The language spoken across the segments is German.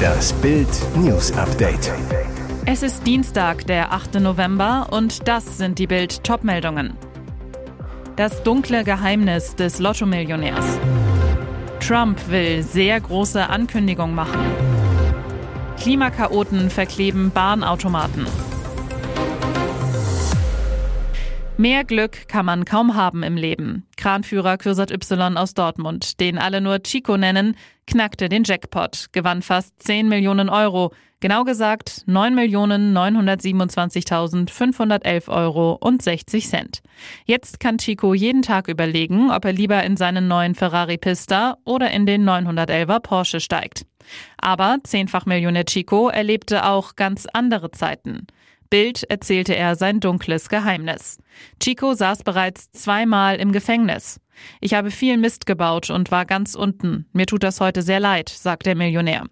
Das Bild News Update. Es ist Dienstag, der 8. November und das sind die Bild Topmeldungen. Das dunkle Geheimnis des Lotto-Millionärs. Trump will sehr große Ankündigung machen. Klimakaoten verkleben Bahnautomaten. Mehr Glück kann man kaum haben im Leben. Kranführer Kürsat Y aus Dortmund, den alle nur Chico nennen, knackte den Jackpot, gewann fast 10 Millionen Euro, genau gesagt 9.927.511 Euro und 60 Cent. Jetzt kann Chico jeden Tag überlegen, ob er lieber in seinen neuen Ferrari Pista oder in den 911er Porsche steigt. Aber zehnfach Millionär Chico erlebte auch ganz andere Zeiten. Bild erzählte er sein dunkles Geheimnis. Chico saß bereits zweimal im Gefängnis. Ich habe viel Mist gebaut und war ganz unten. Mir tut das heute sehr leid, sagt der Millionär.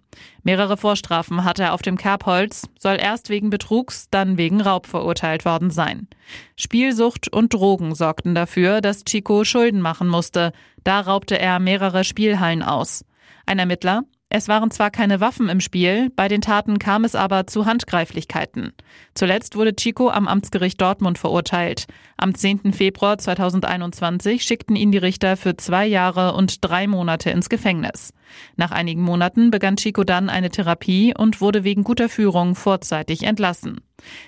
Mehrere Vorstrafen hatte er auf dem Kerbholz, soll erst wegen Betrugs, dann wegen Raub verurteilt worden sein. Spielsucht und Drogen sorgten dafür, dass Chico Schulden machen musste. Da raubte er mehrere Spielhallen aus. Ein Ermittler, es waren zwar keine Waffen im Spiel, bei den Taten kam es aber zu Handgreiflichkeiten. Zuletzt wurde Chico am Amtsgericht Dortmund verurteilt. Am 10. Februar 2021 schickten ihn die Richter für zwei Jahre und drei Monate ins Gefängnis. Nach einigen Monaten begann Chico dann eine Therapie und wurde wegen guter Führung vorzeitig entlassen.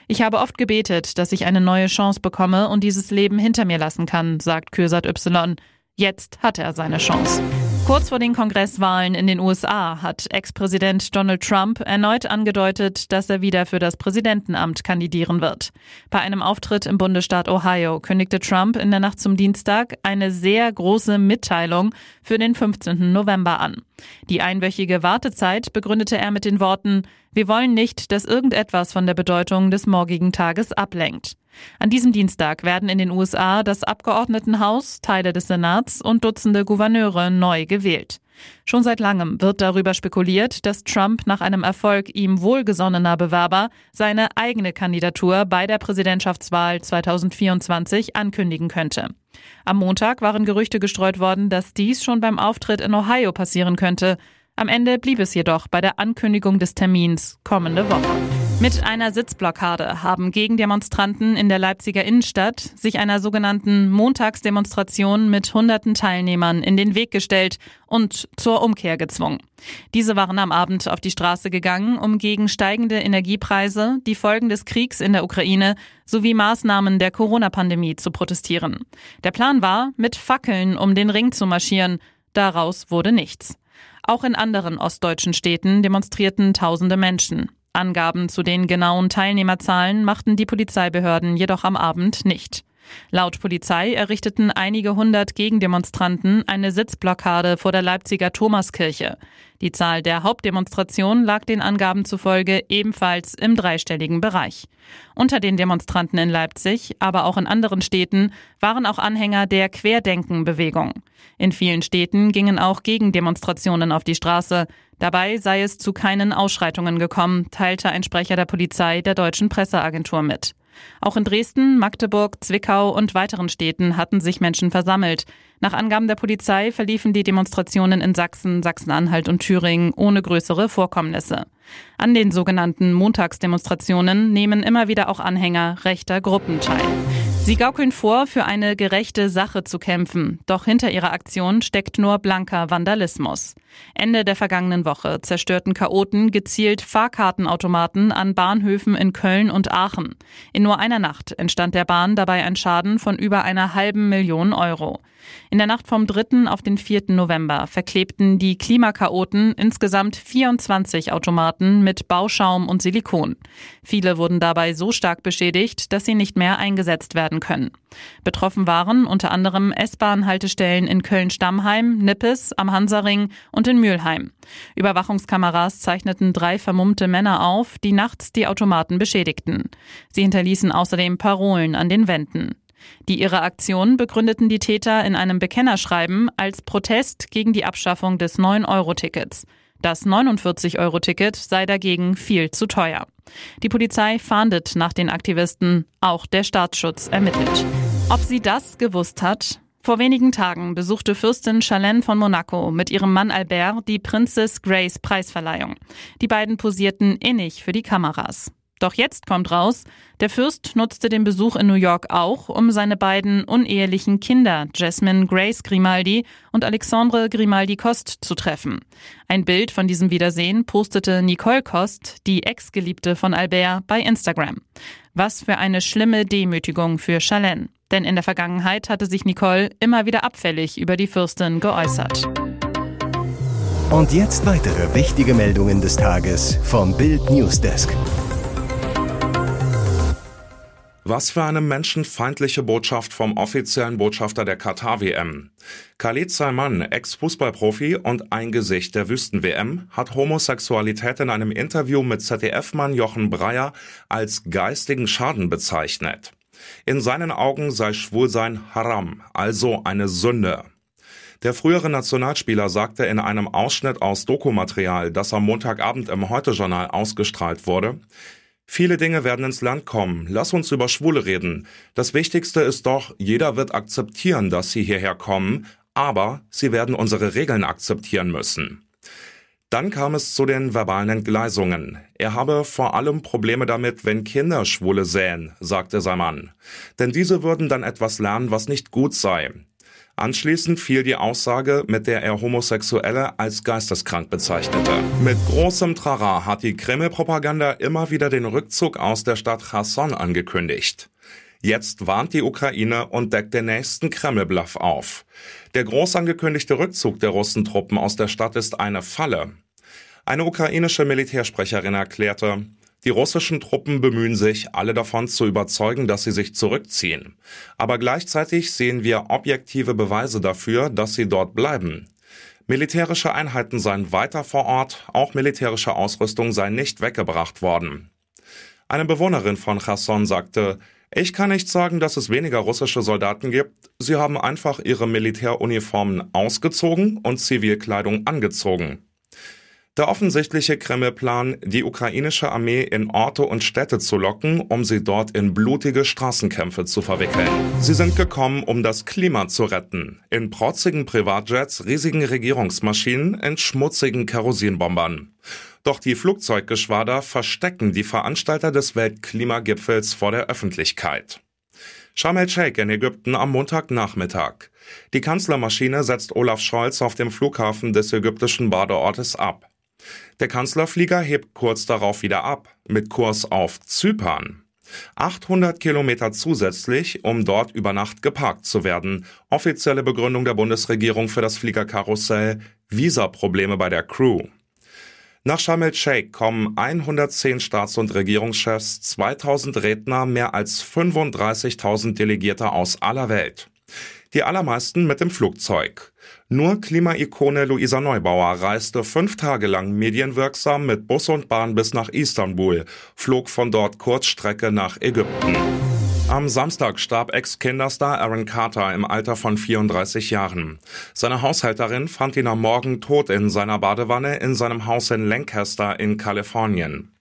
Ich habe oft gebetet, dass ich eine neue Chance bekomme und dieses Leben hinter mir lassen kann, sagt Kürsat Y. Jetzt hat er seine Chance. Kurz vor den Kongresswahlen in den USA hat Ex-Präsident Donald Trump erneut angedeutet, dass er wieder für das Präsidentenamt kandidieren wird. Bei einem Auftritt im Bundesstaat Ohio kündigte Trump in der Nacht zum Dienstag eine sehr große Mitteilung für den 15. November an. Die einwöchige Wartezeit begründete er mit den Worten, wir wollen nicht, dass irgendetwas von der Bedeutung des morgigen Tages ablenkt. An diesem Dienstag werden in den USA das Abgeordnetenhaus, Teile des Senats und Dutzende Gouverneure neu gewählt. Schon seit langem wird darüber spekuliert, dass Trump nach einem Erfolg ihm wohlgesonnener Bewerber seine eigene Kandidatur bei der Präsidentschaftswahl 2024 ankündigen könnte. Am Montag waren Gerüchte gestreut worden, dass dies schon beim Auftritt in Ohio passieren könnte. Am Ende blieb es jedoch bei der Ankündigung des Termins kommende Woche. Mit einer Sitzblockade haben Gegendemonstranten in der Leipziger Innenstadt sich einer sogenannten Montagsdemonstration mit hunderten Teilnehmern in den Weg gestellt und zur Umkehr gezwungen. Diese waren am Abend auf die Straße gegangen, um gegen steigende Energiepreise, die Folgen des Kriegs in der Ukraine sowie Maßnahmen der Corona-Pandemie zu protestieren. Der Plan war, mit Fackeln um den Ring zu marschieren. Daraus wurde nichts. Auch in anderen ostdeutschen Städten demonstrierten tausende Menschen. Angaben zu den genauen Teilnehmerzahlen machten die Polizeibehörden jedoch am Abend nicht. Laut Polizei errichteten einige hundert Gegendemonstranten eine Sitzblockade vor der Leipziger Thomaskirche. Die Zahl der Hauptdemonstration lag den Angaben zufolge ebenfalls im dreistelligen Bereich. Unter den Demonstranten in Leipzig, aber auch in anderen Städten waren auch Anhänger der Querdenken-Bewegung. In vielen Städten gingen auch Gegendemonstrationen auf die Straße. Dabei sei es zu keinen Ausschreitungen gekommen, teilte ein Sprecher der Polizei der deutschen Presseagentur mit. Auch in Dresden, Magdeburg, Zwickau und weiteren Städten hatten sich Menschen versammelt. Nach Angaben der Polizei verliefen die Demonstrationen in Sachsen, Sachsen-Anhalt und Thüringen ohne größere Vorkommnisse. An den sogenannten Montagsdemonstrationen nehmen immer wieder auch Anhänger rechter Gruppen teil. Sie gaukeln vor, für eine gerechte Sache zu kämpfen. Doch hinter ihrer Aktion steckt nur blanker Vandalismus. Ende der vergangenen Woche zerstörten Chaoten gezielt Fahrkartenautomaten an Bahnhöfen in Köln und Aachen. In nur einer Nacht entstand der Bahn dabei ein Schaden von über einer halben Million Euro. In der Nacht vom 3. auf den 4. November verklebten die Klimakaoten insgesamt 24 Automaten mit Bauschaum und Silikon. Viele wurden dabei so stark beschädigt, dass sie nicht mehr eingesetzt werden können. Betroffen waren unter anderem S-Bahn-Haltestellen in Köln-Stammheim, Nippes, am Hansaring und in Mülheim. Überwachungskameras zeichneten drei vermummte Männer auf, die nachts die Automaten beschädigten. Sie hinterließen außerdem Parolen an den Wänden. Die ihre Aktion begründeten die Täter in einem Bekennerschreiben als Protest gegen die Abschaffung des 9-Euro-Tickets. Das 49-Euro-Ticket sei dagegen viel zu teuer. Die Polizei fahndet nach den Aktivisten, auch der Staatsschutz ermittelt. Ob sie das gewusst hat? Vor wenigen Tagen besuchte Fürstin Charlene von Monaco mit ihrem Mann Albert die Princess Grace Preisverleihung. Die beiden posierten innig für die Kameras. Doch jetzt kommt raus, der Fürst nutzte den Besuch in New York auch, um seine beiden unehelichen Kinder, Jasmine Grace Grimaldi und Alexandre Grimaldi Cost, zu treffen. Ein Bild von diesem Wiedersehen postete Nicole Cost, die Ex-Geliebte von Albert, bei Instagram. Was für eine schlimme Demütigung für Charlene. Denn in der Vergangenheit hatte sich Nicole immer wieder abfällig über die Fürstin geäußert. Und jetzt weitere wichtige Meldungen des Tages vom Bild Newsdesk. Was für eine menschenfeindliche Botschaft vom offiziellen Botschafter der Katar-WM. Khalid Salman, Ex-Fußballprofi und ein Gesicht der Wüsten-WM, hat Homosexualität in einem Interview mit ZDF-Mann Jochen Breyer als geistigen Schaden bezeichnet. In seinen Augen sei Schwulsein Haram, also eine Sünde. Der frühere Nationalspieler sagte in einem Ausschnitt aus Dokumaterial, das am Montagabend im Heute-Journal ausgestrahlt wurde, Viele Dinge werden ins Land kommen. Lass uns über Schwule reden. Das Wichtigste ist doch, jeder wird akzeptieren, dass sie hierher kommen, aber sie werden unsere Regeln akzeptieren müssen. Dann kam es zu den verbalen Entgleisungen. Er habe vor allem Probleme damit, wenn Kinder Schwule sähen, sagte sein Mann. Denn diese würden dann etwas lernen, was nicht gut sei. Anschließend fiel die Aussage, mit der er Homosexuelle als geisteskrank bezeichnete. Mit großem Trara hat die Kreml-Propaganda immer wieder den Rückzug aus der Stadt Cherson angekündigt. Jetzt warnt die Ukraine und deckt den nächsten Kreml-Bluff auf. Der groß angekündigte Rückzug der Russentruppen aus der Stadt ist eine Falle. Eine ukrainische Militärsprecherin erklärte, die russischen Truppen bemühen sich, alle davon zu überzeugen, dass sie sich zurückziehen. Aber gleichzeitig sehen wir objektive Beweise dafür, dass sie dort bleiben. Militärische Einheiten seien weiter vor Ort, auch militärische Ausrüstung sei nicht weggebracht worden. Eine Bewohnerin von Cherson sagte, ich kann nicht sagen, dass es weniger russische Soldaten gibt. Sie haben einfach ihre Militäruniformen ausgezogen und Zivilkleidung angezogen. Der offensichtliche Kreml-Plan, die ukrainische Armee in Orte und Städte zu locken, um sie dort in blutige Straßenkämpfe zu verwickeln. Sie sind gekommen, um das Klima zu retten. In protzigen Privatjets, riesigen Regierungsmaschinen, in schmutzigen Kerosinbombern. Doch die Flugzeuggeschwader verstecken die Veranstalter des Weltklimagipfels vor der Öffentlichkeit. Sharm el-Sheikh in Ägypten am Montagnachmittag. Die Kanzlermaschine setzt Olaf Scholz auf dem Flughafen des ägyptischen Badeortes ab. Der Kanzlerflieger hebt kurz darauf wieder ab, mit Kurs auf Zypern. 800 Kilometer zusätzlich, um dort über Nacht geparkt zu werden. Offizielle Begründung der Bundesregierung für das Fliegerkarussell, Visaprobleme bei der Crew. Nach Sharm el-Sheikh kommen 110 Staats- und Regierungschefs, 2000 Redner, mehr als 35.000 Delegierte aus aller Welt. Die allermeisten mit dem Flugzeug. Nur Klimaikone Luisa Neubauer reiste fünf Tage lang medienwirksam mit Bus und Bahn bis nach Istanbul, flog von dort Kurzstrecke nach Ägypten. Am Samstag starb Ex-Kinderstar Aaron Carter im Alter von 34 Jahren. Seine Haushälterin fand ihn am Morgen tot in seiner Badewanne in seinem Haus in Lancaster in Kalifornien.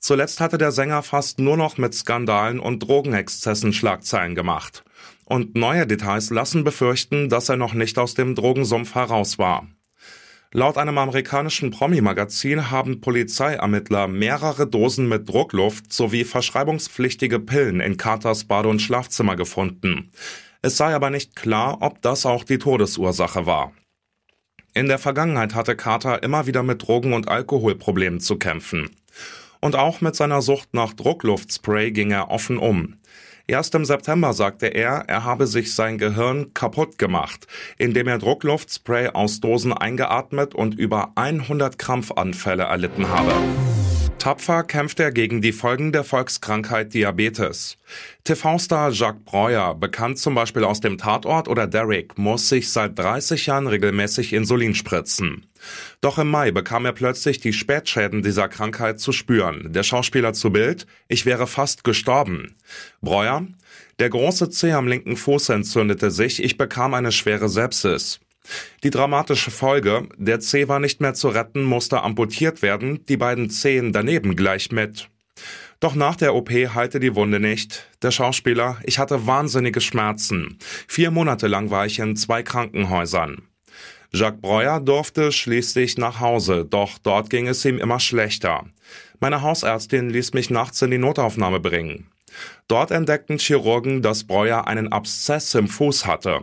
Zuletzt hatte der Sänger fast nur noch mit Skandalen und Drogenexzessen Schlagzeilen gemacht. Und neue Details lassen befürchten, dass er noch nicht aus dem Drogensumpf heraus war. Laut einem amerikanischen Promi-Magazin haben Polizeiermittler mehrere Dosen mit Druckluft sowie verschreibungspflichtige Pillen in Carters Bade- und Schlafzimmer gefunden. Es sei aber nicht klar, ob das auch die Todesursache war. In der Vergangenheit hatte Carter immer wieder mit Drogen- und Alkoholproblemen zu kämpfen. Und auch mit seiner Sucht nach Druckluftspray ging er offen um. Erst im September sagte er, er habe sich sein Gehirn kaputt gemacht, indem er Druckluftspray aus Dosen eingeatmet und über 100 Krampfanfälle erlitten habe. Tapfer kämpft er gegen die Folgen der Volkskrankheit Diabetes. TV-Star Jacques Breuer, bekannt zum Beispiel aus dem Tatort oder Derrick, muss sich seit 30 Jahren regelmäßig Insulin spritzen. Doch im Mai bekam er plötzlich die Spätschäden dieser Krankheit zu spüren. Der Schauspieler zu Bild, ich wäre fast gestorben. Breuer, der große Zeh am linken Fuß entzündete sich, ich bekam eine schwere Sepsis. Die dramatische Folge, der Zeh war nicht mehr zu retten, musste amputiert werden, die beiden Zehen daneben gleich mit. Doch nach der OP heilte die Wunde nicht. Der Schauspieler, ich hatte wahnsinnige Schmerzen. Vier Monate lang war ich in zwei Krankenhäusern. Jacques Breuer durfte schließlich nach Hause, doch dort ging es ihm immer schlechter. Meine Hausärztin ließ mich nachts in die Notaufnahme bringen. Dort entdeckten Chirurgen, dass Breuer einen Abszess im Fuß hatte.